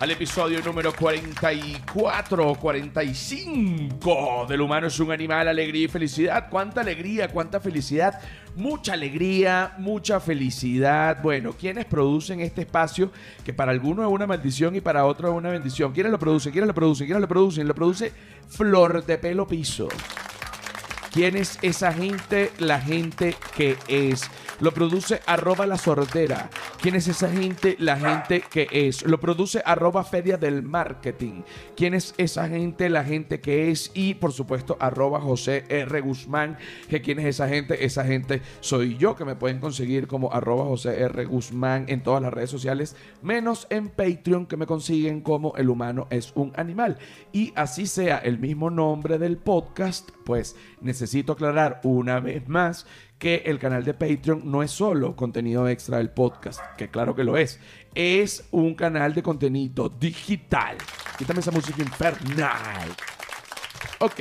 Al episodio número 44, 45 del humano es un animal, alegría y felicidad. ¿Cuánta alegría, cuánta felicidad? Mucha alegría, mucha felicidad. Bueno, ¿quiénes producen este espacio que para algunos es una maldición y para otros es una bendición? ¿Quiénes lo producen? ¿Quiénes lo producen? ¿Quiénes lo producen? Lo produce Flor de Pelo Piso. ¿Quién es esa gente? La gente que es. Lo produce arroba la sordera. ¿Quién es esa gente? La gente que es. Lo produce arroba feria del marketing. ¿Quién es esa gente? La gente que es. Y por supuesto arroba José R. Guzmán. ¿Que ¿Quién es esa gente? Esa gente soy yo que me pueden conseguir como arroba José R. Guzmán en todas las redes sociales. Menos en Patreon que me consiguen como el humano es un animal. Y así sea el mismo nombre del podcast, pues necesito aclarar una vez más que el canal de Patreon no es solo contenido extra del podcast, que claro que lo es, es un canal de contenido digital. Quítame esa música infernal. Ok,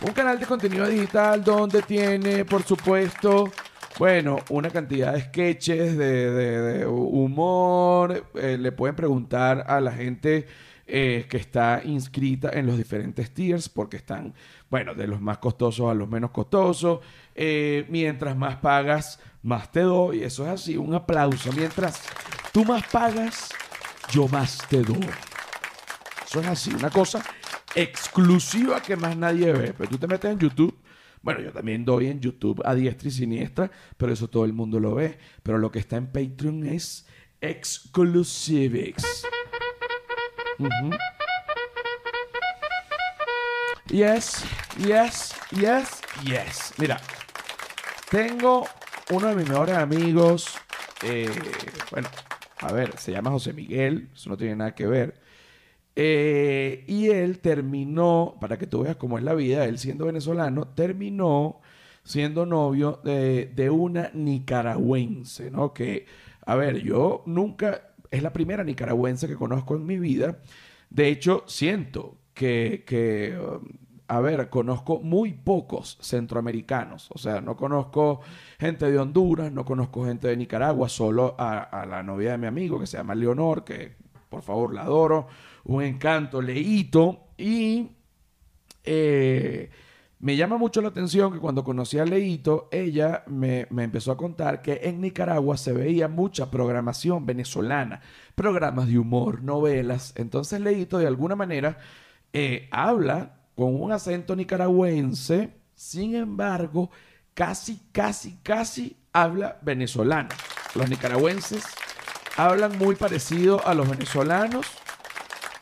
un canal de contenido digital donde tiene, por supuesto, bueno, una cantidad de sketches, de, humor. Eh, le pueden preguntar a la gente eh, que está inscrita en los diferentes tiers porque están, bueno, de los más costosos a los menos costosos. Eh, mientras más pagas, más te doy. Eso es así, un aplauso. Mientras tú más pagas, yo más te doy. Eso es así, una cosa exclusiva que más nadie ve. Pero tú te metes en YouTube. Bueno, yo también doy en YouTube a diestra y siniestra, pero eso todo el mundo lo ve. Pero lo que está en Patreon es exclusives. Yes, yes, yes, yes. Mira, tengo uno de mis mejores amigos. Eh, bueno, a ver, se llama José Miguel. Eso no tiene nada que ver. Eh, y él terminó, para que tú veas cómo es la vida, él siendo venezolano, terminó siendo novio de, de una nicaragüense, ¿no? Que, a ver, yo nunca es la primera nicaragüense que conozco en mi vida. De hecho, siento que, um, a ver, conozco muy pocos centroamericanos. O sea, no conozco gente de Honduras, no conozco gente de Nicaragua, solo a, la novia de mi amigo que se llama Leonor, que por favor la adoro. Un encanto, leíto. Y eh, me llama mucho la atención que cuando conocí a Leito, ella me, empezó a contar que en Nicaragua se veía mucha programación venezolana, programas de humor, novelas. Entonces Leito de alguna manera eh, habla con un acento nicaragüense, sin embargo, casi, casi, casi habla venezolano. Los nicaragüenses hablan muy parecido a los venezolanos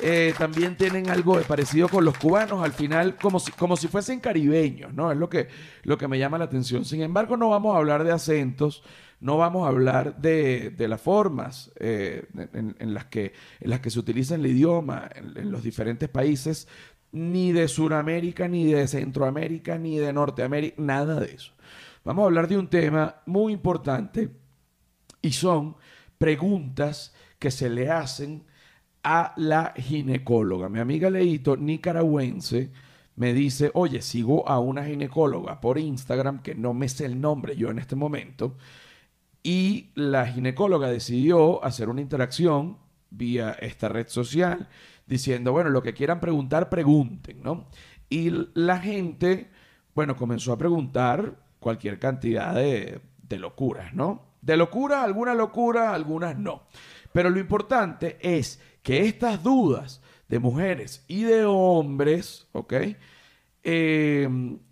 eh, también tienen algo de parecido con los cubanos, al final como si, como si fuesen caribeños, ¿no? Es lo que, lo que me llama la atención. Sin embargo, no vamos a hablar de acentos, no vamos a hablar de, las formas eh, en, las que, en las que se utiliza el idioma en, los diferentes países, ni de Sudamérica, ni de Centroamérica, ni de Norteamérica, nada de eso. Vamos a hablar de un tema muy importante y son preguntas que se le hacen a la ginecóloga. Mi amiga Leito, nicaragüense, me dice, oye, sigo a una ginecóloga por Instagram, que no me sé el nombre yo en este momento, y la ginecóloga decidió hacer una interacción vía esta red social, diciendo, bueno, lo que quieran preguntar, pregunten, ¿no? Y la gente, bueno, comenzó a preguntar cualquier cantidad de, de locuras, ¿no? De locuras, algunas locuras, algunas no. Pero lo importante es que estas dudas de mujeres y de hombres, ¿ok? Eh,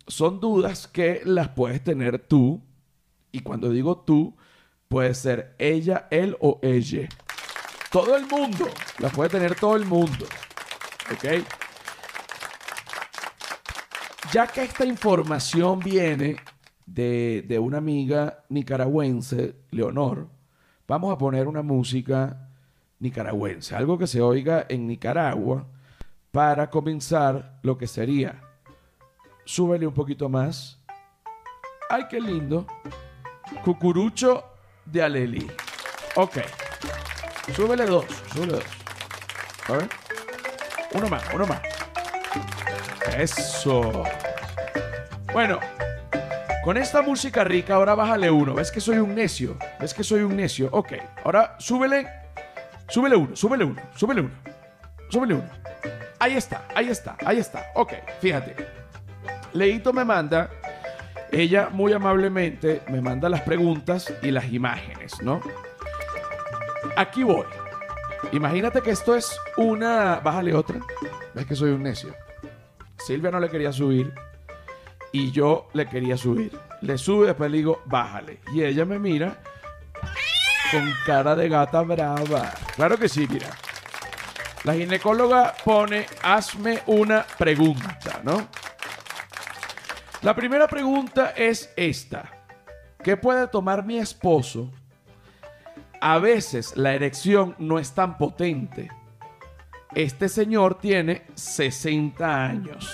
son dudas que las puedes tener tú. Y cuando digo tú, puede ser ella, él o ella. Todo el mundo. Las puede tener todo el mundo. ¿Ok? Ya que esta información viene de, de una amiga nicaragüense, Leonor, vamos a poner una música nicaragüense, algo que se oiga en Nicaragua para comenzar lo que sería. Súbele un poquito más. Ay, qué lindo. Cucurucho de Aleli. Ok. Súbele dos, súbele dos. A ver. Uno más, uno más. Eso. Bueno, con esta música rica, ahora bájale uno. ¿Ves que soy un necio? ¿Ves que soy un necio? Ok, ahora súbele Súbele uno, súbele uno, súbele uno. Súbele uno. Ahí está, ahí está, ahí está. Ok, fíjate. Leito me manda, ella muy amablemente me manda las preguntas y las imágenes, ¿no? Aquí voy. Imagínate que esto es una... Bájale otra. Ves que soy un necio. Silvia no le quería subir y yo le quería subir. Le sube, después le digo, bájale. Y ella me mira con cara de gata brava. Claro que sí, mira. La ginecóloga pone, hazme una pregunta, ¿no? La primera pregunta es esta. ¿Qué puede tomar mi esposo? A veces la erección no es tan potente. Este señor tiene 60 años.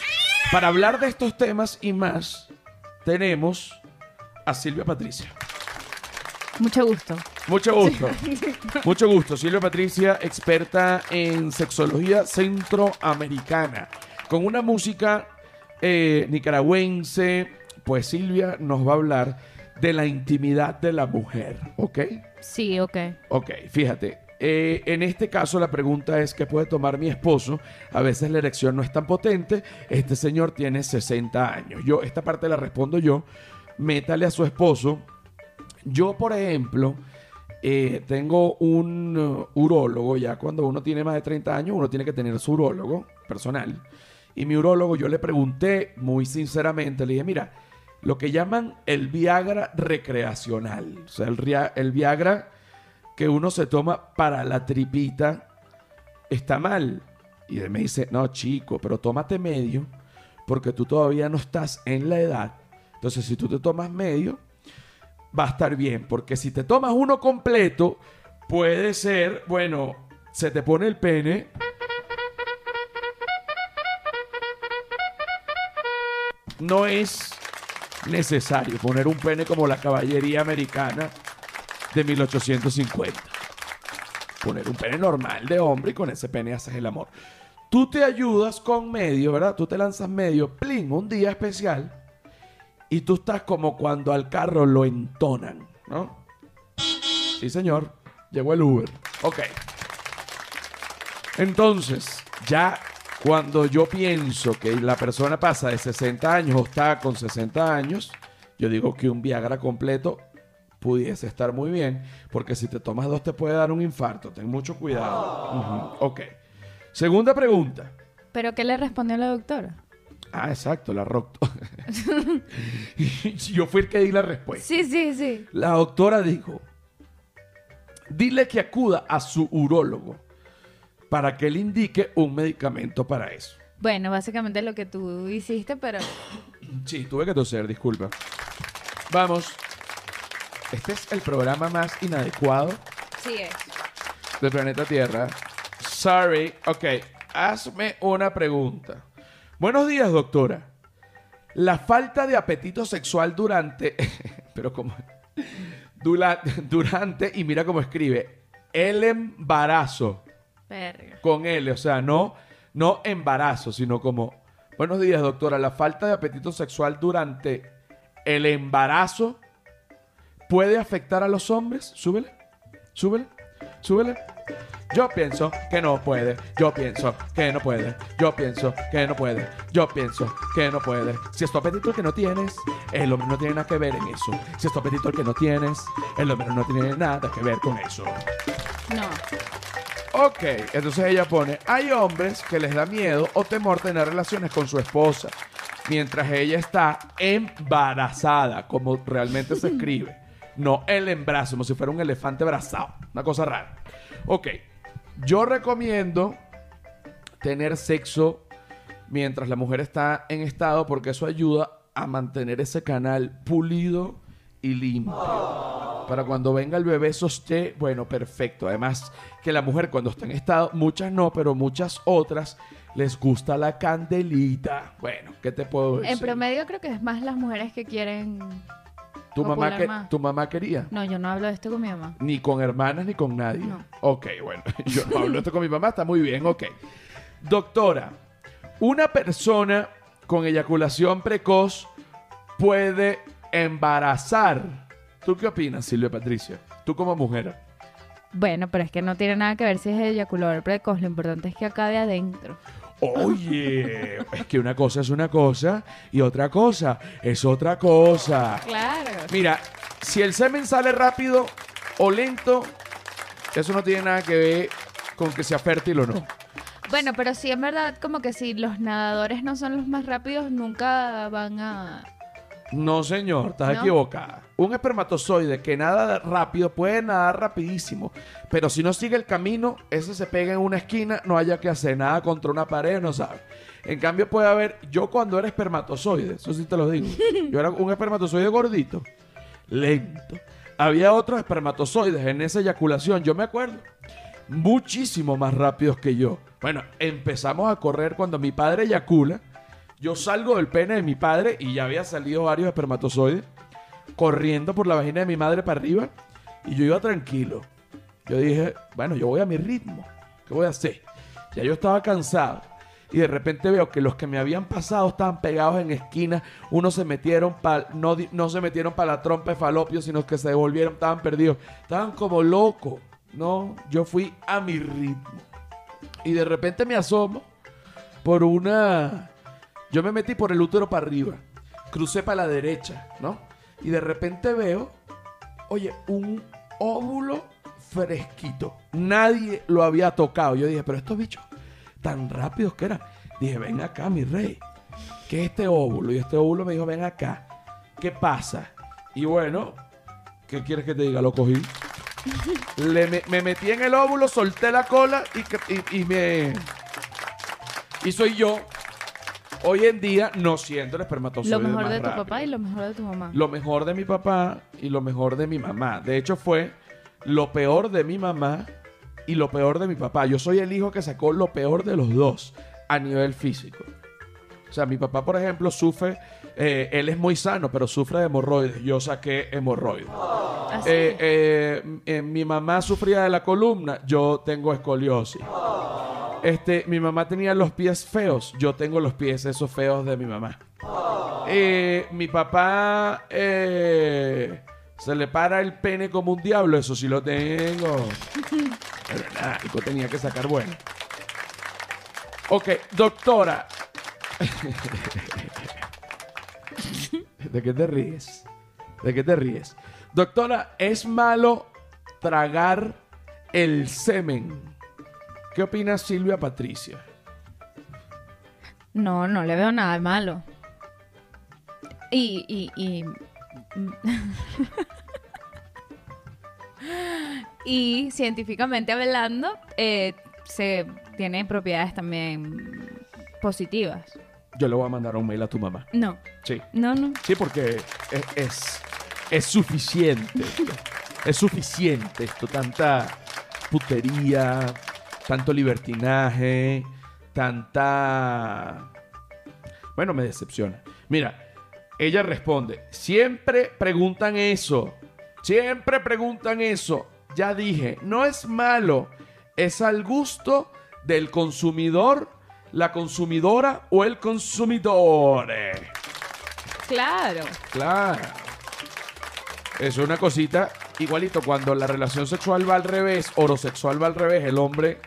Para hablar de estos temas y más, tenemos a Silvia Patricia. Mucho gusto. Mucho gusto. Mucho gusto. Silvia Patricia, experta en sexología centroamericana. Con una música eh, nicaragüense, pues Silvia nos va a hablar de la intimidad de la mujer, ¿ok? Sí, ok. Ok, fíjate. eh, en este caso la pregunta es ¿qué puede tomar mi esposo? A veces la erección no es tan potente. Este señor tiene 60 años. Yo, esta parte la respondo yo. Métale a su esposo. Yo, por ejemplo, eh, tengo un uh, urólogo. Ya cuando uno tiene más de 30 años, uno tiene que tener su urólogo personal. Y mi urólogo, yo le pregunté muy sinceramente, le dije, mira, lo que llaman el Viagra recreacional, o sea, el, el Viagra que uno se toma para la tripita, está mal. Y él me dice, no, chico, pero tómate medio, porque tú todavía no estás en la edad. Entonces, si tú te tomas medio, va a estar bien, porque si te tomas uno completo, puede ser, bueno, se te pone el pene. No es necesario poner un pene como la caballería americana de 1850. Poner un pene normal de hombre y con ese pene haces el amor. Tú te ayudas con medio, ¿verdad? Tú te lanzas medio, plin, un día especial. Y tú estás como cuando al carro lo entonan, ¿no? Sí, señor. Llegó el Uber. Ok. Entonces, ya cuando yo pienso que la persona pasa de 60 años o está con 60 años, yo digo que un Viagra completo pudiese estar muy bien, porque si te tomas dos te puede dar un infarto. Ten mucho cuidado. Ujú, Ok. Segunda pregunta. ¿Pero qué le respondió la doctora? Ah, exacto, la rock. yo fui el que di la respuesta. Sí, sí, sí. La doctora dijo, dile que acuda a su urólogo para que le indique un medicamento para eso. Bueno, básicamente lo que tú hiciste, pero Sí, tuve que toser, disculpa. Vamos. Este es el programa más inadecuado sí es. del planeta Tierra. Sorry. Ok, hazme una pregunta. Buenos días, doctora. La falta de apetito sexual durante... Pero como... Dura- durante, y mira cómo escribe, el embarazo. Verga. con L, o sea, no, no embarazo, sino como, buenos días doctora, la falta de apetito sexual durante el embarazo puede afectar a los hombres. Súbele, súbele, súbele. Yo pienso que no puede, yo pienso que no puede, yo pienso que no puede, yo pienso que no puede. Si es tu apetito el que no tienes, el hombre no tiene nada que ver en eso. Si es tu apetito el que no tienes, el hombre no tiene nada que ver con eso. No. Ok, entonces ella pone, hay hombres que les da miedo o temor tener relaciones con su esposa mientras ella está embarazada, como realmente se escribe. No el embarazo, como si fuera un elefante abrazado. Una cosa rara. Ok, yo recomiendo tener sexo mientras la mujer está en estado porque eso ayuda a mantener ese canal pulido y limpio. Para cuando venga el bebé eso esté, bueno, perfecto. Además, que la mujer cuando está en estado, muchas no, pero muchas otras les gusta la candelita. Bueno, ¿qué te puedo decir? En promedio creo que es más las mujeres que quieren... ¿Tu mamá, que. ¿Tu mamá quería? No, yo no hablo de esto con mi mamá. Ni con hermanas ni con nadie. No. Ok, bueno, yo no hablo esto con mi mamá, está muy bien, ok. Doctora, una persona con eyaculación precoz puede embarazar. ¿Tú qué opinas, Silvia Patricia? Tú como mujer. Bueno, pero es que no tiene nada que ver si es eyaculador precoz. Lo importante es que acabe adentro. Oye, es que una cosa es una cosa y otra cosa es otra cosa. Claro. Mira, si el semen sale rápido o lento, eso no tiene nada que ver con que sea fértil o no. Bueno, pero sí en verdad como que si los nadadores no son los más rápidos, nunca van a... No, señor, estás ¿No? equivocada. Un espermatozoide que nada rápido puede nadar rapidísimo, pero si no sigue el camino, ese se pega en una esquina, no haya que hacer nada contra una pared, no sabe. En cambio puede haber, yo cuando era espermatozoide, eso sí te lo digo, yo era un espermatozoide gordito, lento. Había otros espermatozoides en esa eyaculación, yo me acuerdo, muchísimo más rápidos que yo. Bueno, empezamos a correr cuando mi padre eyacula. Yo salgo del pene de mi padre y ya había salido varios espermatozoides corriendo por la vagina de mi madre para arriba y yo iba tranquilo. Yo dije, bueno, yo voy a mi ritmo. ¿Qué voy a hacer? Ya yo estaba cansado y de repente veo que los que me habían pasado estaban pegados en esquinas. Unos se metieron para no, no se metieron para la trompa de falopio, sino que se devolvieron, estaban perdidos. Estaban como locos. No, yo fui a mi ritmo. Y de repente me asomo por una... Yo me metí por el útero para arriba. Crucé para la derecha, ¿no? Y de repente veo, oye, un óvulo fresquito. Nadie lo había tocado. Yo dije, pero estos bichos tan rápidos que eran. Dije, ven acá, mi rey. ¿Qué es este óvulo? Y este óvulo me dijo, ven acá. ¿Qué pasa? Y bueno, ¿qué quieres que te diga? Lo cogí. Le me, me metí en el óvulo, solté la cola y- y me... Y soy yo, hoy en día, no siendo el espermatozoide Lo mejor más de tu rápido. papá y lo mejor de tu mamá. Lo mejor de mi papá y lo mejor de mi mamá. De hecho, fue lo peor de mi mamá y lo peor de mi papá. Yo soy el hijo que sacó lo peor de los dos a nivel físico. O sea, mi papá, por ejemplo, sufre, eh, él es muy sano, pero sufre de hemorroides. Yo saqué hemorroides. Eh, eh, eh, mi mamá sufría de la columna, yo tengo escoliosis. Este, mi mamá tenía los pies feos, yo tengo los pies esos feos de mi mamá. Eh, mi papá eh, se le para el pene como un diablo, eso sí lo tengo. Pero tenía que sacar bueno. Ok, doctora. ¿De qué te ríes? ¿De qué te ríes? Doctora, ¿es malo tragar el semen? ¿Qué opina Silvia Patricia? No, no le veo nada de malo. Y, y, y... y científicamente hablando, eh, se tiene propiedades también positivas. Yo le voy a mandar un mail a tu mamá. No, Sí. no, no. Sí, porque es, es, es suficiente. esto. Es suficiente esto. Tanta putería, tanto libertinaje, tanta... Bueno, me decepciona. Mira, ella responde, siempre preguntan eso. Siempre preguntan eso. Ya dije, no es malo. Es al gusto del consumidor, la consumidora o el consumidor. Claro. Claro. Es una cosita igualito cuando la relación sexual va al revés, orosexual va al revés, el hombre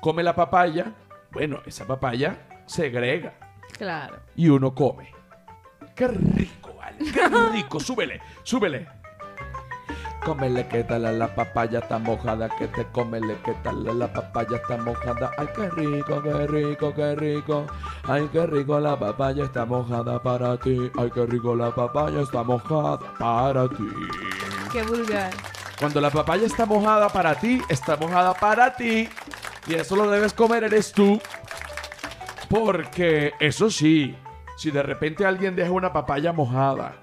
come la papaya, bueno, esa papaya segrega Claro. y uno come. Qué rico, vale. Qué rico. súbele, súbele. Cómele que tal la papaya está mojada, que te cómele que tal la papaya está mojada. Ay, qué rico, qué rico, qué rico. Ay, qué rico la papaya está mojada para ti. Ay, qué rico la papaya está mojada para ti. Qué vulgar. Cuando la papaya está mojada para ti, está mojada para ti. Y eso lo debes comer eres tú. Porque eso sí, si de repente alguien deja una papaya mojada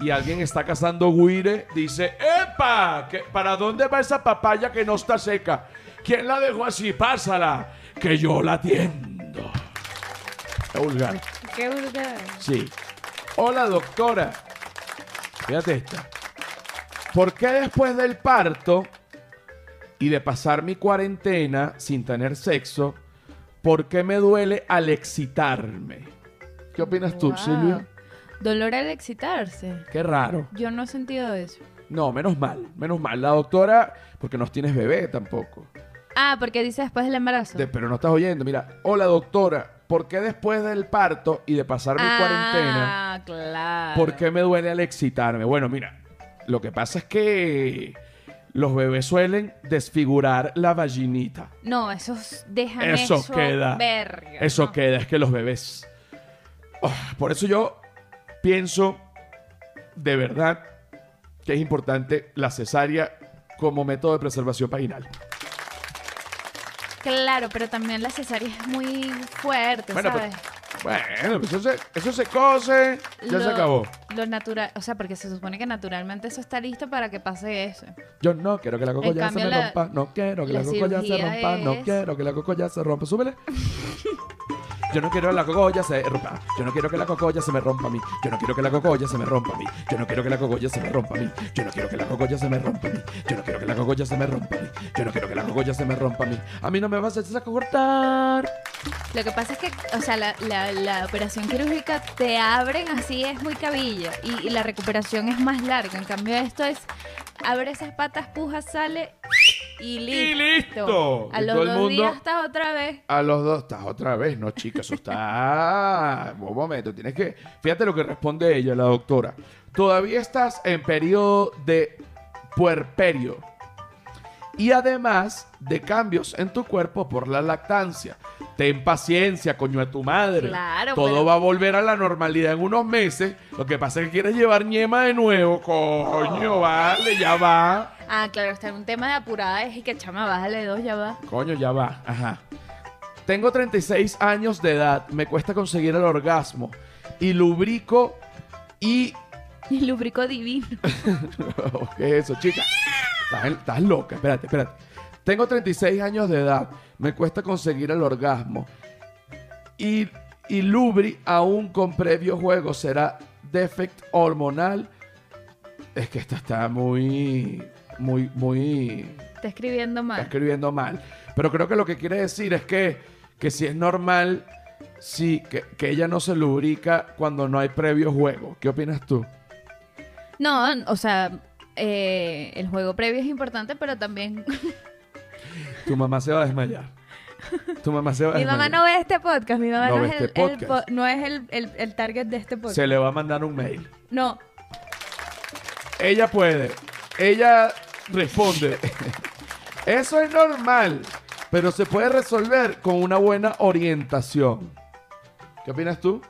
y alguien está cazando guire, dice, ¡Epa! ¿Qué- ¿Para dónde va esa papaya que no está seca? ¿Quién la dejó así? Pásala, que yo la atiendo. Qué vulgar. Qué vulgar. Sí. Hola, doctora. Fíjate esta. ¿Por qué después del parto y de pasar mi cuarentena sin tener sexo, por qué me duele al excitarme? ¿Qué opinas tú. Silvia? Dolor al excitarse. Qué raro. Yo no he sentido eso. No, menos mal, menos mal. La doctora, porque no tienes bebé tampoco. Ah, porque dice después del embarazo. De- pero no estás oyendo. Mira, hola doctora, ¿por qué después del parto y de pasar mi cuarentena, Ah, claro. por qué me duele al excitarme? Bueno, mira, lo que pasa es que los bebés suelen desfigurar la vaginita. No, esos dejan Eso eso, queda. verga. Eso no. queda, es que los bebés. Oh, por eso yo pienso de verdad que es importante la cesárea como método de preservación vaginal. Claro, pero también la cesárea es muy fuerte, Bueno, pero- ¿sabes? Bueno, pues eso se, eso se cose, ya se acabó. Lo natural, o sea, porque se supone que naturalmente eso está listo para que pase eso. Yo no quiero que la cocoya se me la- rompa, no quiero que la, la cocoya se rompa, no quiero que la cocoya se rompa. Súbele. Yo no quiero que la cocoya se rompa. Yo no quiero que la cocoya se me rompa a mí. Yo no quiero que la cocoya se me rompa a mí. Yo no quiero que la cocoya se me rompa a mí. Yo no quiero que la cocoya se me rompa a mí. Yo no quiero que la cocoya se me rompa a mí. Yo no quiero que la cocoya se me rompa a mí. A mí no me vas a hacer cortar. Lo que pasa es que, o sea, la, la- la operación quirúrgica te abren así, es muy cabilla. Y, y la recuperación es más larga. En cambio, esto es, abre esas patas, puja, sale y listo. listo. A los todo el dos mundo- días estás otra vez. A los dos, estás otra vez, no, chica, eso está. Un momento, tienes que. Fíjate lo que responde ella, la doctora. Todavía estás en periodo de puerperio. Y además de cambios en tu cuerpo por la lactancia. Ten paciencia, coño de tu madre. Claro, Todo pero- va a volver a la normalidad en unos meses. Lo que pasa es que quieres llevar ñema de nuevo. Coño, vale, ya va. Ah, claro, está en un tema de apurada. Es y que chama, bájale dos, ya va. Coño, ya va. Ajá. Tengo 36 años de edad. Me cuesta conseguir el orgasmo. Y lubrico y... Y lubrico divino. ¿Qué es eso, chica? Estás, estás loca. Espérate, espérate. Tengo 36 años de edad. Me cuesta conseguir el orgasmo. Y, y lubri aún con previo juego. ¿Será defect hormonal? Es que esta está muy... Muy, muy... Está escribiendo está mal. escribiendo mal. Pero creo que lo que quiere decir es que, que si es normal, sí, que, que ella no se lubrica cuando no hay previo juego. ¿Qué opinas tú? No, o sea, eh, el juego previo es importante, pero también. Tu mamá se va a desmayar. Tu mamá se va a mi desmayar. mamá no ve este podcast. Mi mamá No no, ve es, este el, el podcast. po- no es el, el- el target de este podcast. Se le va a mandar un mail. No, Ella puede. Ella responde. Eso es normal, pero se puede resolver con una buena orientación. ¿Qué opinas tú?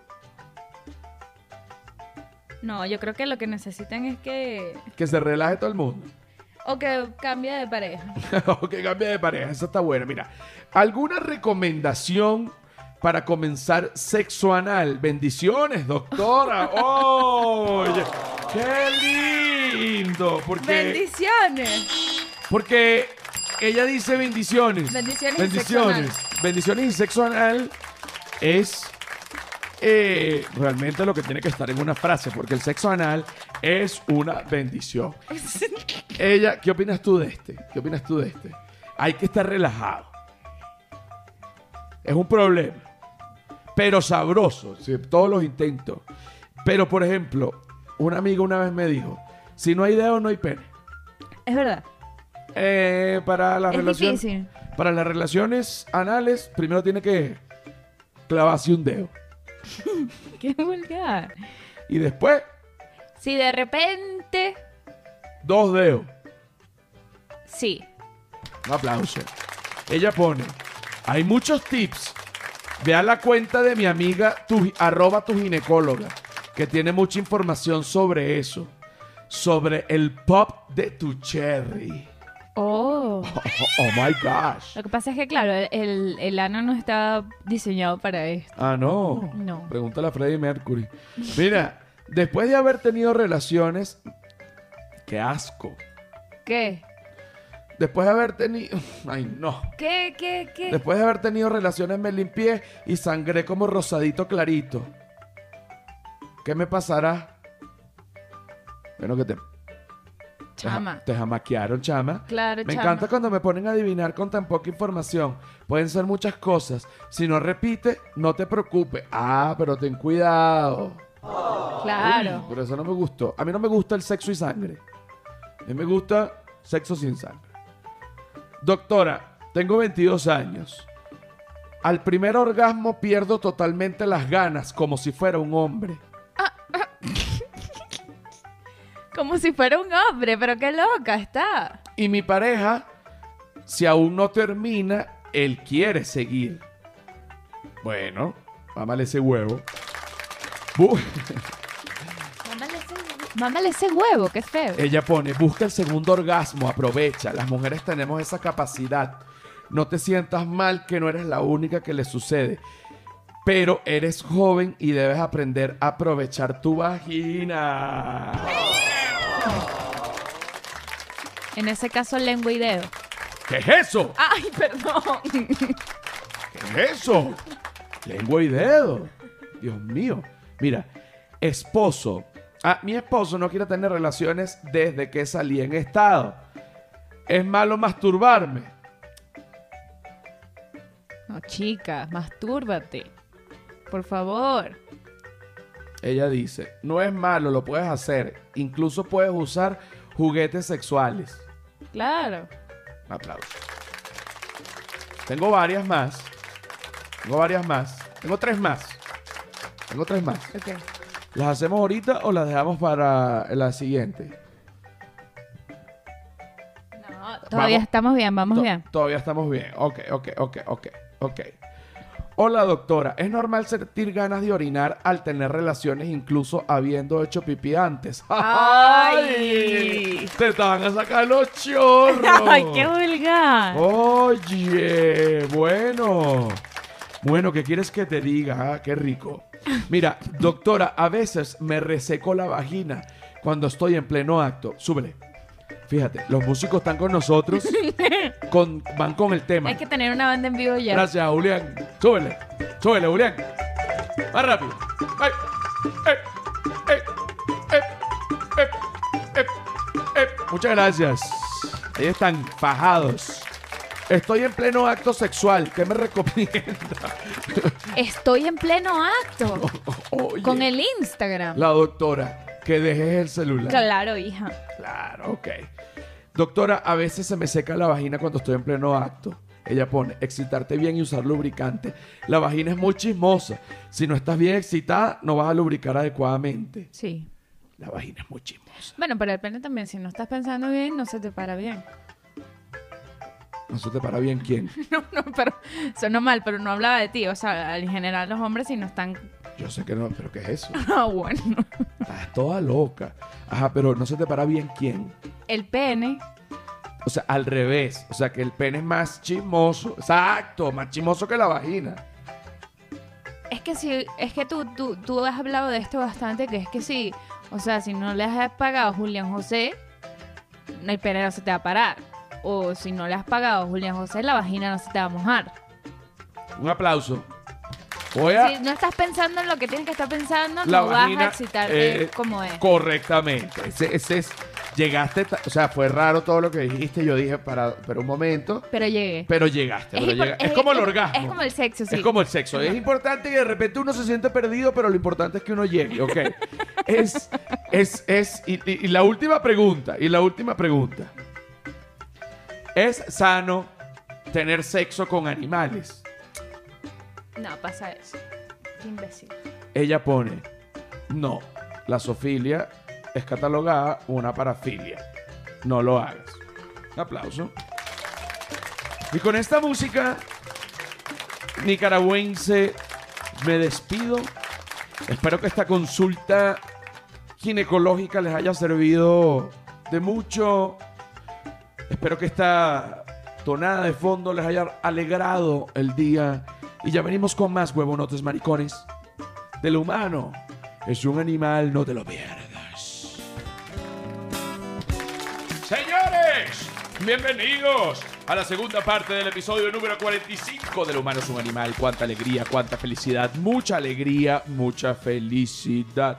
no, yo creo que lo que necesitan es que. Que se relaje todo el mundo. O que cambie de pareja. o que cambie de pareja. Eso está bueno. Mira, ¿alguna recomendación para comenzar sexo anal? Bendiciones, doctora. Oye, qué lindo. Porque, ¡Bendiciones! porque ella dice bendiciones. Bendiciones y Bendiciones. Bendiciones y sexo anal es eh, realmente lo que tiene que estar en una frase, porque el sexo anal es una bendición. Ella, ¿qué opinas tú de este? ¿Qué opinas tú de este? Hay que estar relajado. Es un problema. Pero sabroso, sí, todos los intentos. Pero, por ejemplo, un amigo una vez me dijo, si no hay dedo, no hay pene. Es verdad. Eh, para las Es relaciones... difícil. Para las relaciones anales, primero tiene que clavarse un dedo. Qué vulgar. Y después, Si de repente. dos dedos. Sí. Un aplauso. Ella pone, hay muchos tips. Ve a la cuenta de mi amiga, tu, arroba tu ginecóloga, que tiene mucha información sobre eso. Sobre el pop de tu cherry. Oh. Oh, oh my gosh. Lo que pasa es que, claro, el, el ano no está diseñado para esto. Ah, no. No. Pregúntale a Freddie Mercury. Mira, después de haber tenido relaciones... ¡Qué asco! ¿Qué? Después de haber tenido... Ay, no. ¿Qué, qué, qué? Después de haber tenido relaciones me limpié y sangré como rosadito clarito. ¿Qué me pasará? Bueno, que te... Chama. Te jamaquearon, chama. Claro, Me chama. encanta cuando me ponen a adivinar con tan poca información. Pueden ser muchas cosas. Si no repite, no te preocupes. Ah, pero ten cuidado. Claro. Uy, por eso no me gustó. A mí no me gusta el sexo y sangre. A mí me gusta sexo sin sangre. Doctora, tengo 22 años. Al primer orgasmo pierdo totalmente las ganas, como si fuera un hombre. Como si fuera un hombre, pero qué loca está. Y mi pareja, si aún no termina, él quiere seguir. Bueno, mámale ese huevo. Bu- Mámale ese, mámale ese huevo, qué feo. Ella pone, busca el segundo orgasmo, aprovecha. Las mujeres tenemos esa capacidad. No te sientas mal que no eres la única que le sucede. Pero eres joven y debes aprender a aprovechar tu vagina. En ese caso, lengua y dedo. ¿Qué es eso? Ay, perdón. ¿Qué es eso? Lengua y dedo. Dios mío. Mira, esposo. Ah, mi esposo no quiere tener relaciones desde que salí en estado. Es malo masturbarme. No, chica, mastúrbate. Por favor. Ella dice, no es malo, lo puedes hacer. Incluso puedes usar juguetes sexuales. Claro. Un aplauso. Tengo varias más. Tengo varias más. Tengo tres más. Tengo tres más. ¿Las hacemos ahorita o las dejamos para la siguiente? No, todavía Vamos. estamos bien, vamos To- bien. Todavía estamos bien. Ok, ok, ok, ok, ok. Hola doctora, ¿es normal sentir ganas de orinar al tener relaciones incluso habiendo hecho pipí antes? ¡Ay! ¡Te van a sacar los chorros! ¡Ay, qué vulgar! Oye, bueno. Bueno, ¿qué quieres que te diga? Ah, qué rico. Mira, doctora, a veces me reseco la vagina cuando estoy en pleno acto. Súbele. Fíjate, los músicos están con nosotros, con, van con el tema. Hay que tener una banda en vivo ya. Gracias, Julián. Súbele, súbele, Julián. Más rápido. Ay, eh, eh, eh, eh, eh. Muchas gracias. Ahí están, fajados. Estoy en pleno acto sexual. ¿Qué me recomienda? Estoy en pleno acto. Oye, Con el Instagram. La doctora, que dejes el celular. Claro, hija. Claro, ok. Doctora, a veces se me seca la vagina cuando estoy en pleno acto. Ella pone, excitarte bien y usar lubricante. La vagina es muy chismosa. Si no estás bien excitada, no vas a lubricar adecuadamente. Sí. La vagina es muy chismosa. Bueno, pero el pene también, si no estás pensando bien, no se te para bien. No se te para bien quién. No, no, pero sonó mal, pero no hablaba de ti. O sea, en general los hombres si no están... Yo sé que no, pero ¿qué es eso? Ah, bueno. Estás toda loca. Ajá, pero no se te para bien quién. El pene. O sea, al revés. O sea, que el pene es más chismoso. Exacto, más chismoso que la vagina. Es que si, es que tú, tú, tú has hablado de esto bastante, que es que sí, o sea, si no le has pagado a Julián José, el pene no se te va a parar. O si no le has pagado a Julián José, la vagina no se te va a mojar. Un aplauso. Voy a... Si no estás pensando en lo que tienes que estar pensando, no vagina, vas a excitarte eh, como es. Correctamente. Ese, ese es. Llegaste, o sea, fue raro todo lo que dijiste. Yo dije para, para un momento, Pero llegué. pero llegaste. pero es, como el orgasmo. Es como el sexo, sí. Es como el sexo. Es importante que de repente uno se siente perdido, pero lo importante es que uno llegue, ¿ok? es, es, es. Y, y- y la última pregunta, y la última pregunta. ¿Es sano tener sexo con animales? No, pasa eso. Qué imbécil. Ella pone, no, la zoofilia es catalogada una parafilia. No lo hagas. Un aplauso. Y con esta música nicaragüense me despido. Espero que esta consulta ginecológica les haya servido de mucho. Espero que esta tonada de fondo les haya alegrado el día. Y ya venimos con más huevonotes maricones. Del humano. Es un animal, no te lo pierdas. Señores, bienvenidos a la segunda parte del episodio número 45 del humano es un animal. Cuánta alegría, cuánta felicidad, mucha alegría, mucha felicidad.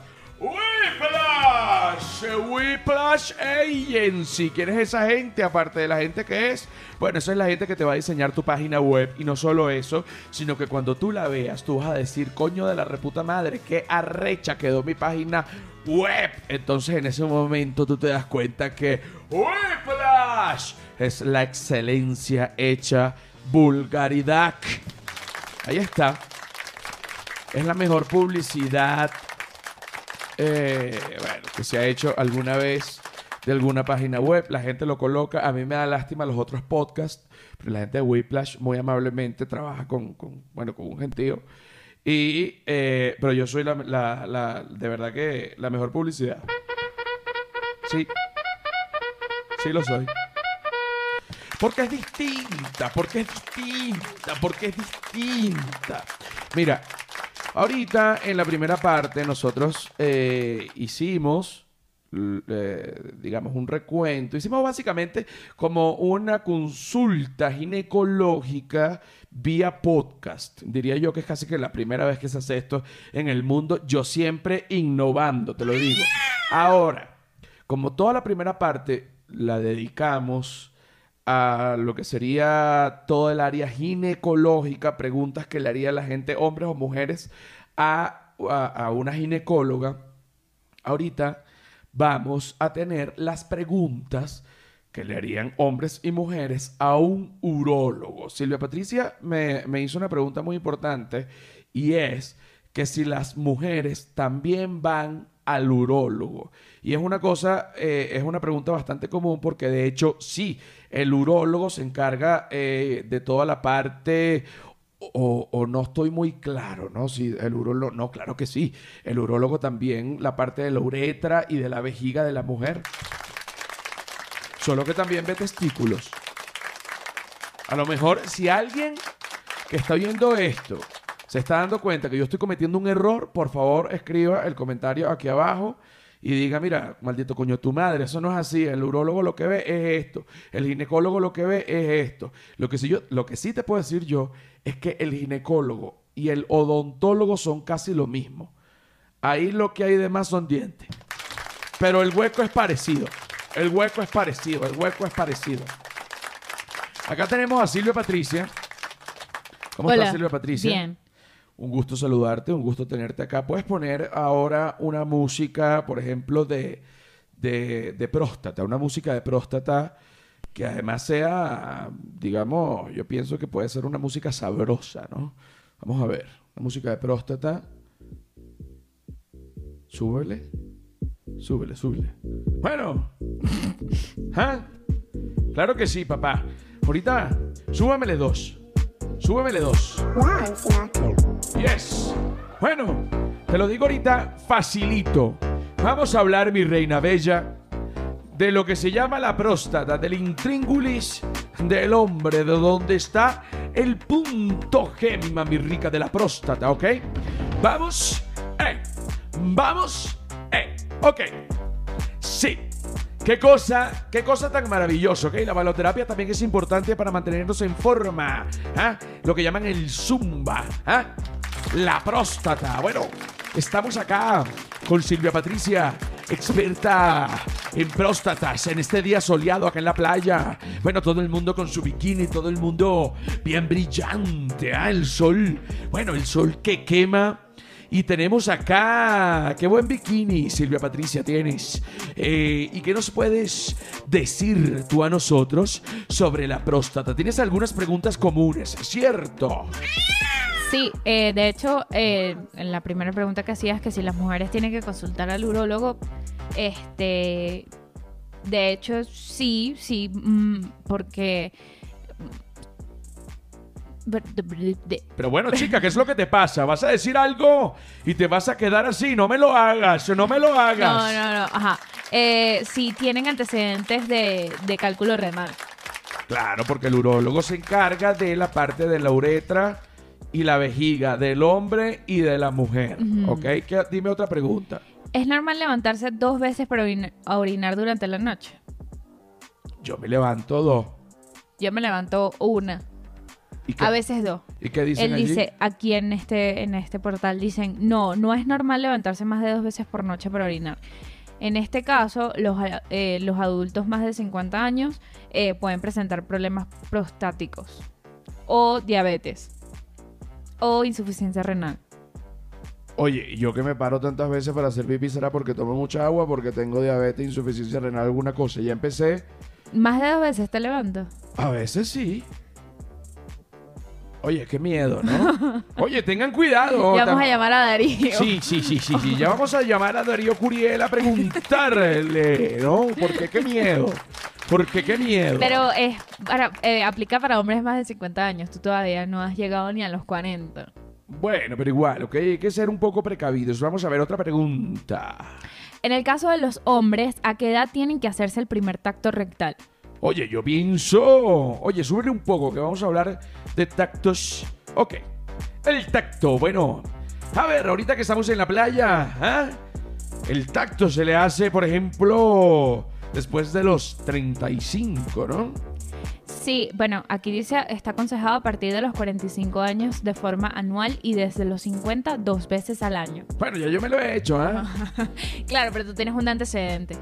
¡Whiplash! Agency. ¿Quién es esa gente? Aparte de la gente que es. Bueno, esa es la gente que te va a diseñar tu página web. Y no solo eso, sino que cuando tú la veas, tú vas a decir, coño de la reputa madre, qué arrecha quedó mi página web. Entonces en ese momento tú te das cuenta que Whiplash es la excelencia hecha vulgaridad. Ahí está. Es la mejor publicidad eh, bueno, que se ha hecho alguna vez de alguna página web. La gente lo coloca. A mí me da lástima los otros podcasts, pero la gente de Whiplash muy amablemente trabaja con, bueno, con un gentío. Y, eh, pero yo soy la, la- la- de verdad que la mejor publicidad. Sí. Sí lo soy. Porque es distinta, porque es distinta, porque es distinta. Mira, ahorita en la primera parte nosotros eh, hicimos, eh, digamos, un recuento. Hicimos básicamente como una consulta ginecológica vía podcast. Diría yo que es casi que la primera vez que se hace esto en el mundo. Yo siempre innovando, te lo digo. Ahora, como toda la primera parte la dedicamos a lo que sería todo el área ginecológica, preguntas que le haría la gente, hombres o mujeres, a, a- una ginecóloga. Ahorita vamos a tener las preguntas que le harían hombres y mujeres a un urólogo. Silvia Patricia me, me hizo una pregunta muy importante y es que si las mujeres también van al urólogo. Y es una cosa, eh, es una pregunta bastante común porque de hecho sí, el urólogo se encarga eh, de toda la parte o, no estoy muy claro, ¿no? Si el urólogo, no, claro que sí. El urólogo también, la parte de la uretra y de la vejiga de la mujer. Solo que también ve testículos. A lo mejor, si alguien que está viendo esto se está dando cuenta que yo estoy cometiendo un error, por favor escriba el comentario aquí abajo y diga, mira, maldito coño tu madre, eso no es así, el urólogo lo que ve es esto, el ginecólogo lo que ve es esto. Lo que sí, yo, lo que sí te puedo decir yo es que el ginecólogo y el odontólogo son casi lo mismo. Ahí lo que hay de más son dientes. Pero el hueco es parecido. El hueco es parecido. El hueco es parecido. Acá tenemos a Silvia Patricia. ¿Cómo Hola. estás, Silvia Patricia? Bien. Un gusto saludarte, un gusto tenerte acá. Puedes poner ahora una música, por ejemplo, de, de, de próstata, una música de próstata que además sea, digamos, yo pienso que puede ser una música sabrosa, ¿no? Vamos a ver, una música de próstata. Súbele, súbele, súbele. Bueno, ¿Ah? Claro que sí, papá. Ahorita, súbamele dos. Súbamele dos. Yes. Bueno, te lo digo ahorita facilito. Vamos a hablar, mi reina bella, de lo que se llama la próstata, del intríngulis del hombre, de donde está el punto gema, mi rica, de la próstata, ¿ok? Vamos, eh, vamos, eh, ok. Sí. Qué cosa, qué cosa tan maravillosa, ¿ok? La baloterapia también es importante para mantenernos en forma, ¿ah? Lo que llaman el zumba, ¿ah? La próstata. Bueno, estamos acá con Silvia Patricia, experta en próstatas, en este día soleado acá en la playa. Bueno, todo el mundo con su bikini, todo el mundo bien brillante, ¿ah? El sol, bueno, el sol que quema. Y tenemos acá, qué buen bikini, Silvia Patricia, tienes. Eh, ¿Y qué nos puedes decir tú a nosotros sobre la próstata? Tienes algunas preguntas comunes, ¿cierto? Sí, eh, de hecho, eh, en la primera pregunta que hacías, que si las mujeres tienen que consultar al urólogo, este, de hecho, sí, sí, mm, porque... Pero bueno, chica, ¿qué es lo que te pasa? ¿Vas a decir algo y te vas a quedar así? No me lo hagas, no me lo No, hagas. no, no, ajá. Eh, si tienen antecedentes de, de cálculo renal. Claro, porque el urólogo se encarga de la parte de la uretra y la vejiga del hombre y de la mujer. ¿Ok? ¿Qué- dime otra pregunta. ¿Es normal levantarse dos veces para orinar durante la noche? Yo me levanto dos. Yo me levanto una, ¿Y qué, a veces dos. ¿y qué dicen Él allí? dice, aquí en este, en este portal dicen, no, no es normal levantarse más de dos veces por noche para orinar. En este caso, los, eh, los adultos más de 50 años eh, pueden presentar problemas prostáticos o diabetes o insuficiencia renal. Oye, ¿y yo que me paro tantas veces para hacer pipí será porque tomo mucha agua, porque tengo diabetes, insuficiencia renal, alguna cosa. Ya empecé. Más de dos veces te levanto. A veces sí. Oye, qué miedo, ¿no? Oye, tengan cuidado. Ya vamos a llamar a Darío. Sí, sí, sí, sí, sí. Ya vamos a llamar a Darío Curiel a preguntarle, ¿no? Porque qué miedo. Porque qué miedo. Pero es para, eh, aplica para hombres más de 50 años. Tú todavía no has llegado ni a los 40. Bueno, pero igual, ¿ok? Hay que ser un poco precavidos. Vamos a ver otra pregunta. En el caso de los hombres, ¿a qué edad tienen que hacerse el primer tacto rectal? Oye, yo pienso. Oye, súbele un poco, que vamos a hablar de tactos. Ok. El tacto, bueno. A ver, ahorita que estamos en la playa, ¿ah? El tacto se le hace, por ejemplo, después de los 35, ¿no? Sí, bueno, aquí dice, está aconsejado a partir de los 45 años de forma anual y desde los 50 dos veces al año. Bueno, ya yo me lo he hecho, ¿ah? Claro, pero tú tienes un antecedente.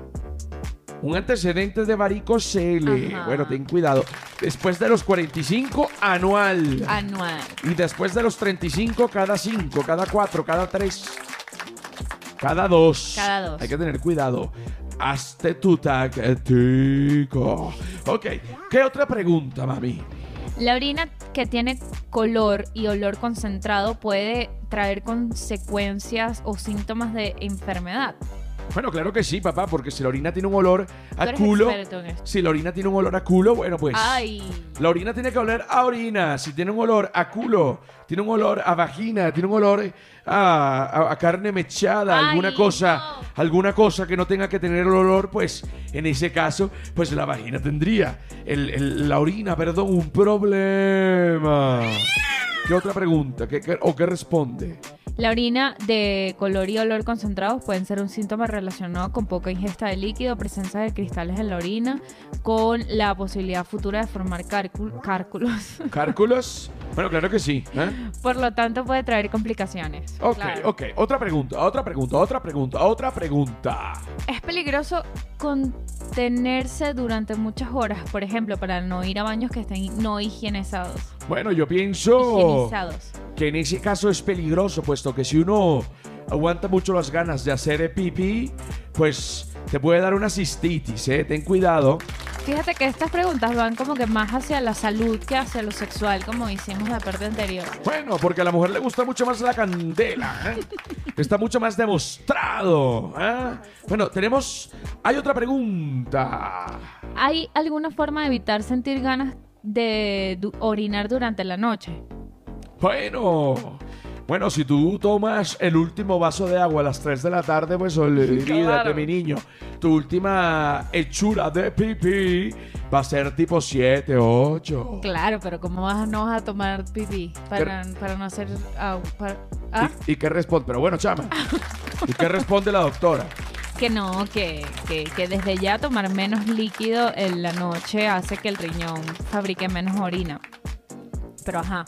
Un antecedente de varicocele. Ajá. Bueno, ten cuidado. Después de los 45, anual. Anual. Y después de los 35, cada 5, cada 4, cada 3, cada 2. Cada dos. Hay que tener cuidado. Hazte tu tactico. Ok, ¿qué otra pregunta, mami? La orina que tiene color y olor concentrado puede traer consecuencias o síntomas de enfermedad. Bueno, claro que sí, papá, porque si la orina tiene un olor Tú a eres culo. experto en esto. Si la orina tiene un olor a culo, bueno, pues. Ay, La orina tiene que oler a orina. Si tiene un olor a culo, tiene un olor a vagina, tiene un olor a, a- a carne mechada, Ay, alguna cosa, no. alguna cosa que no tenga que tener el olor, pues en ese caso, pues la vagina tendría, el- el- la orina, perdón, un problema. ¿Qué otra pregunta? ¿Qué, qué- ¿O qué responde? La orina de color y olor concentrados pueden ser un síntoma relacionado con poca ingesta de líquido, presencia de cristales en la orina, con la posibilidad futura de formar cálculos. ¿Cálculos? Bueno, claro que sí. ¿eh? Por lo tanto, puede traer complicaciones. Ok, Claro. ok. Otra pregunta, otra pregunta, otra pregunta, otra pregunta. Es peligroso contenerse durante muchas horas, por ejemplo, para no ir a baños que estén no higienizados. Bueno, yo pienso... Higienizados. que en ese caso es peligroso, puesto que si uno aguanta mucho las ganas de hacer pipí, pues te puede dar una cistitis, ¿eh? Ten cuidado. Fíjate que estas preguntas van como que más hacia la salud que hacia lo sexual, como hicimos la parte anterior. Bueno, porque a la mujer le gusta mucho más la candela, ¿eh? Está mucho más demostrado, ¿eh? Bueno, tenemos... Hay otra pregunta. ¿Hay alguna forma de evitar sentir ganas de du- orinar durante la noche? Bueno... Bueno, si tú tomas el último vaso de agua a las 3 de la tarde, pues olvídate, Claro. mi niño. Tu última hechura de pipí va a ser tipo 7, 8. Claro, pero ¿cómo vas, no vas a tomar pipí para, para no hacer agua? para- ¿Ah? ¿Y, y qué responde? Pero bueno, chama. ¿Y qué responde la doctora? Que no, que, que, que desde ya tomar menos líquido en la noche hace que el riñón fabrique menos orina. Pero ajá,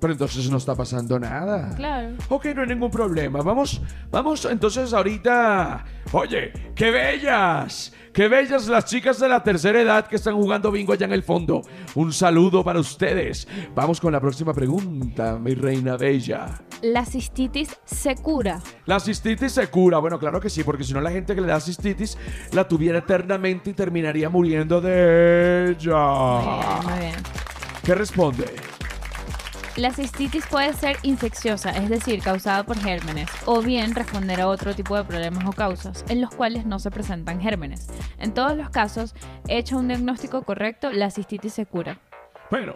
Pero entonces no está pasando nada. claro. Ok, no hay ningún problema. Vamos, vamos entonces ahorita. Oye, qué bellas. Qué bellas las chicas de la tercera edad que están jugando bingo allá en el fondo. Un saludo para ustedes. Vamos con la próxima pregunta, mi reina bella. La cistitis se cura. ¿La cistitis se cura? Bueno, claro que sí, porque si no la gente que le da cistitis la tuviera eternamente y terminaría muriendo de Muy bien, ella. muy bien. ¿Qué responde? La cistitis puede ser infecciosa, es decir, causada por gérmenes, o bien responder a otro tipo de problemas o causas, en los cuales no se presentan gérmenes. En todos los casos, hecho un diagnóstico correcto, la cistitis se cura. Bueno,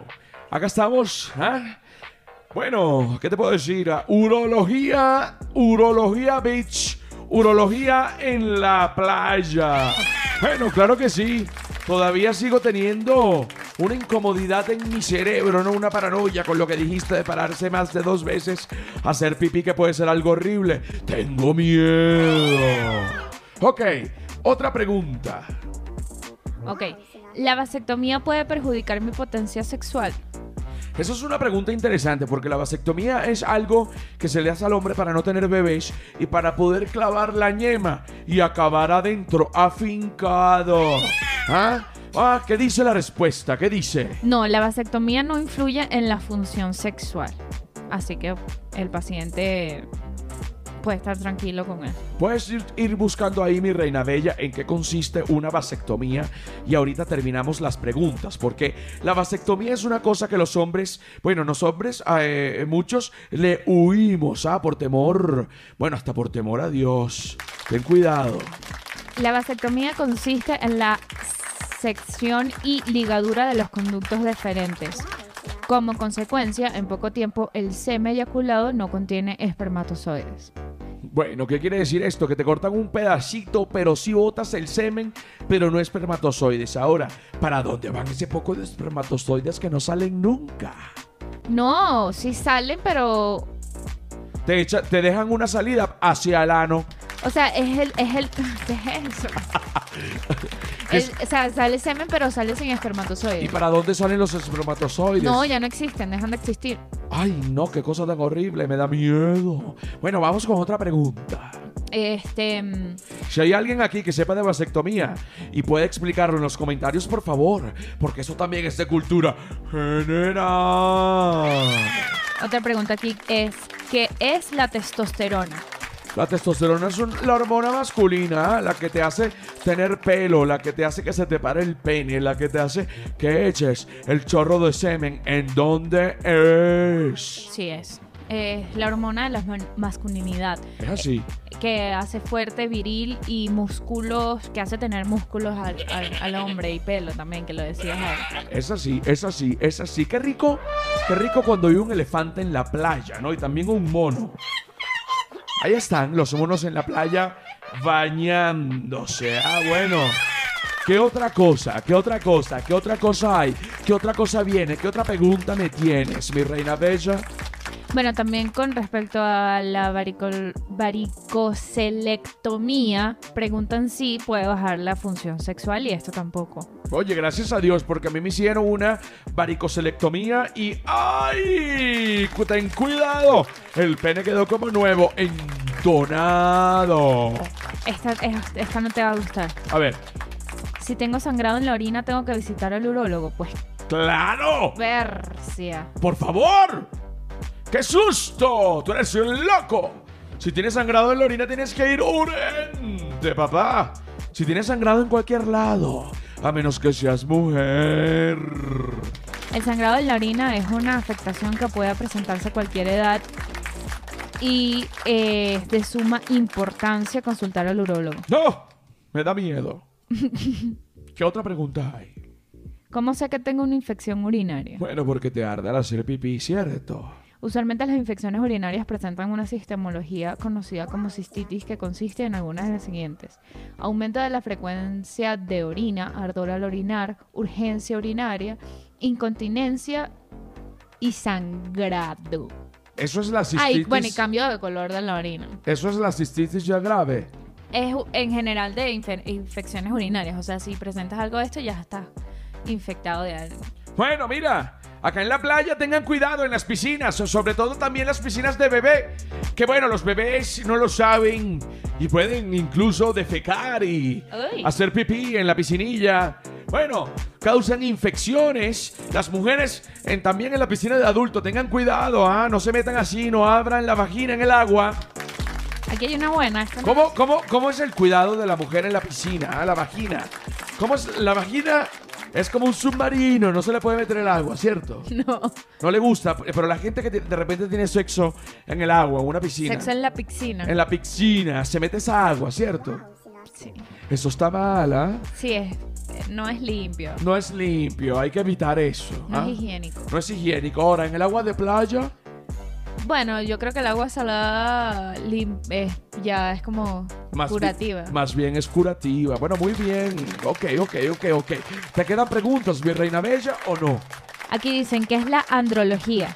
acá estamos. ¿ah? Bueno, ¿qué te puedo decir? Ah, Urología, urología beach, urología en la playa. Bueno, claro que sí. Todavía sigo teniendo una incomodidad en mi cerebro, no una paranoia con lo que dijiste de pararse más de dos veces a hacer pipí que puede ser algo horrible. Tengo miedo. Ok, otra pregunta. Ok, ¿la vasectomía puede perjudicar mi potencia sexual? Eso es una pregunta interesante porque la vasectomía es algo que se le hace al hombre para no tener bebés y para poder clavar la ñema y acabar adentro afincado. ¿Ah? Ah, ¿qué dice la respuesta? ¿Qué dice? No, la vasectomía no influye en la función sexual. Así que el paciente puede estar tranquilo con él. Puedes ir, ir buscando ahí, mi reina bella, en qué consiste una vasectomía. Y ahorita terminamos las preguntas, porque la vasectomía es una cosa que los hombres, bueno, los hombres, eh, muchos le huimos, ¿ah? Por temor, bueno, hasta por temor a Dios. Ten cuidado. La vasectomía consiste en la sección y ligadura de los conductos deferentes. Como consecuencia, en poco tiempo el semen eyaculado no contiene espermatozoides. Bueno, ¿qué quiere decir esto? Que te cortan un pedacito, pero sí botas el semen, pero no espermatozoides. Ahora, ¿para dónde van ese poco de espermatozoides que no salen nunca? No, sí salen, pero... Te, echa- te dejan una salida hacia el ano. O sea, es el... Es el ¿Qué es eso? Es- o sea, sale semen, pero sale sin ¿Y espermatozoides. para dónde salen los espermatozoides? No, ya no existen, dejan de existir. Ay, no, qué cosa tan horrible, me da miedo. Bueno, vamos con otra pregunta. Este... mm, Si hay alguien aquí que sepa de vasectomía y puede explicarlo en los comentarios, por favor, porque eso también es de cultura general. Otra pregunta aquí es, ¿qué es la testosterona? La testosterona es un- la hormona masculina, la que te hace tener pelo, la que te hace que se te pare el pene, la que te hace que eches el chorro de semen. ¿En dónde es? Sí es. Es la hormona de la ma- masculinidad, Es así. que hace fuerte, viril y músculos, que hace tener músculos al, al- al hombre y pelo también, que lo decías ahí. Es así, es así, es así. Qué rico, qué rico cuando hay un elefante en la playa, ¿no? Y también un mono. Ahí están los monos en la playa bañándose. Ah, bueno. ¿Qué otra cosa? ¿Qué otra cosa? ¿Qué otra cosa hay? ¿Qué otra cosa viene? ¿Qué otra pregunta me tienes, mi reina bella? Bueno, también con respecto a la varicol- varicocelectomía, preguntan si puede bajar la función sexual y esto tampoco. Oye, gracias a Dios, porque a mí me hicieron una varicocelectomía y ¡ay! Ten cuidado. El pene quedó como nuevo, entonado. Esta, es- esta no te va a gustar. A ver, Si tengo sangrado en la orina, tengo que visitar al urólogo. Pues, ¡claro! versia. ¡Por favor! ¡Qué susto! ¡Tú eres un loco! Si tienes sangrado en la orina, tienes que ir urgente, papá. Si tienes sangrado en cualquier lado, a menos que seas mujer. El sangrado en la orina es una afectación que puede presentarse a cualquier edad y eh, es de suma importancia consultar al urólogo. ¡No! Me da miedo. ¿Qué otra pregunta hay? ¿Cómo sé que tengo una infección urinaria? Bueno, porque te arde al hacer pipí, ¿cierto? Usualmente las infecciones urinarias presentan una sistemología conocida como cistitis que consiste en algunas de las siguientes. Aumento de la frecuencia de orina, ardor al orinar, urgencia urinaria, incontinencia y sangrado. Eso es la cistitis. Ay, bueno, y cambio de color de la orina. Eso es la cistitis ya grave. Es en general de infe- infecciones urinarias. O sea, si presentas algo de esto, ya estás infectado de algo. Bueno, mira, acá en la playa tengan cuidado en las piscinas, o sobre todo también las piscinas de bebé. Que bueno, los bebés no lo saben y pueden incluso defecar y Ay. hacer pipí en la piscinilla. Bueno, causan infecciones. Las mujeres en- también en la piscina de adulto, tengan cuidado, ¿ah? No se metan así, no abran la vagina en el agua. Aquí hay una buena. esta no- ¿Cómo, cómo, cómo es el cuidado de la mujer en la piscina? ah, La vagina. ¿Cómo es la vagina? Es como un submarino, no se le puede meter el agua, ¿cierto? No. No le gusta, pero la gente que de repente tiene sexo en el agua, en una piscina, Sexo en la piscina. en la piscina, se mete esa agua, ¿cierto? Sí. Eso está mal, ¿ah? Sí, es, no es limpio. No es limpio, hay que evitar eso. No ¿ah? es higiénico. No es higiénico. Ahora, en el agua de playa, Bueno, yo creo que el agua salada lim- eh, ya es como más, curativa. más bien es curativa. Bueno, muy bien. Ok, ok, ok, ok. ¿Te quedan preguntas, mi reina bella, o no? Aquí dicen que es la andrología.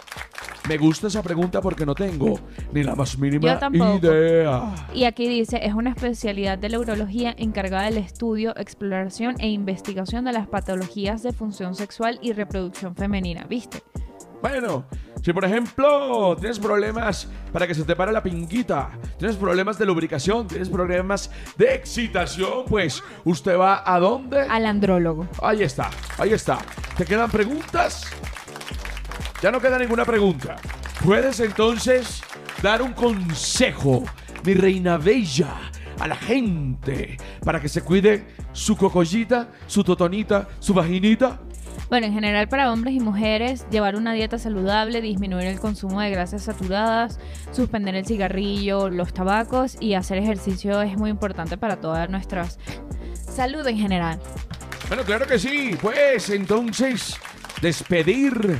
Me gusta esa pregunta porque no tengo ni la más mínima idea. Y aquí dice, es una especialidad de la urología encargada del estudio, exploración e investigación de las patologías de función sexual y reproducción femenina. ¿Viste? Bueno, si por ejemplo tienes problemas para que se te pare la pinguita, tienes problemas de lubricación, tienes problemas de excitación, pues usted va a dónde? Al andrólogo. Ahí está, ahí está. ¿Te quedan preguntas? Ya no queda ninguna pregunta. Puedes entonces dar un consejo, mi reina bella, a la gente para que se cuide su cocollita, su totonita, su vaginita. Bueno, en general para hombres y mujeres, llevar una dieta saludable, disminuir el consumo de grasas saturadas, suspender el cigarrillo, los tabacos y hacer ejercicio es muy importante para toda nuestra salud en general. Bueno, claro que sí. Pues entonces, despedir.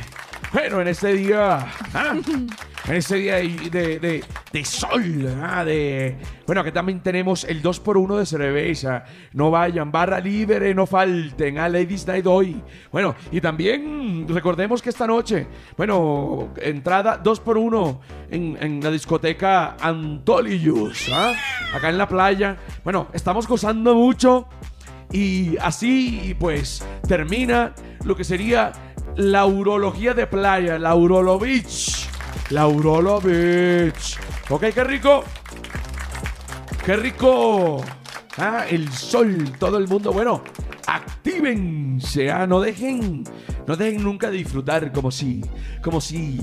Bueno, en este día. ¿ah? En este día de, de- de- de sol. ¿ah? De, bueno, que también tenemos el 2x1 de cerveza. No vayan, barra libre, no falten. A Ladies Night hoy. Bueno, y también recordemos que esta noche, bueno, entrada 2x1 en, en la discoteca Antolius. ¿ah? Acá en la playa. Bueno, estamos gozando mucho. Y así, pues, termina lo que sería la urología de playa, la Urolo Beach. La Urolo Beach. Ok, qué rico. Qué rico. Ah, el sol, todo el mundo. Bueno, actívense, ah, no dejen, no dejen nunca disfrutar como si, como si,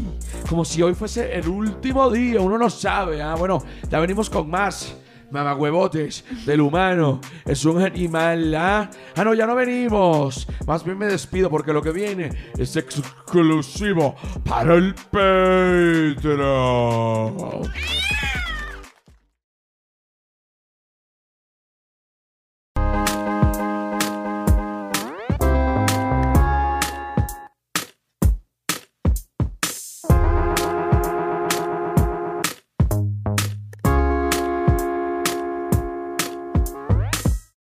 como si hoy fuese el último día. Uno no sabe, ah, bueno, ya venimos con más. Mamagüevotes del humano es un animal, ¿ah? Ah, no, ya no venimos. Más bien me despido porque lo que viene es exclusivo para el Patreon.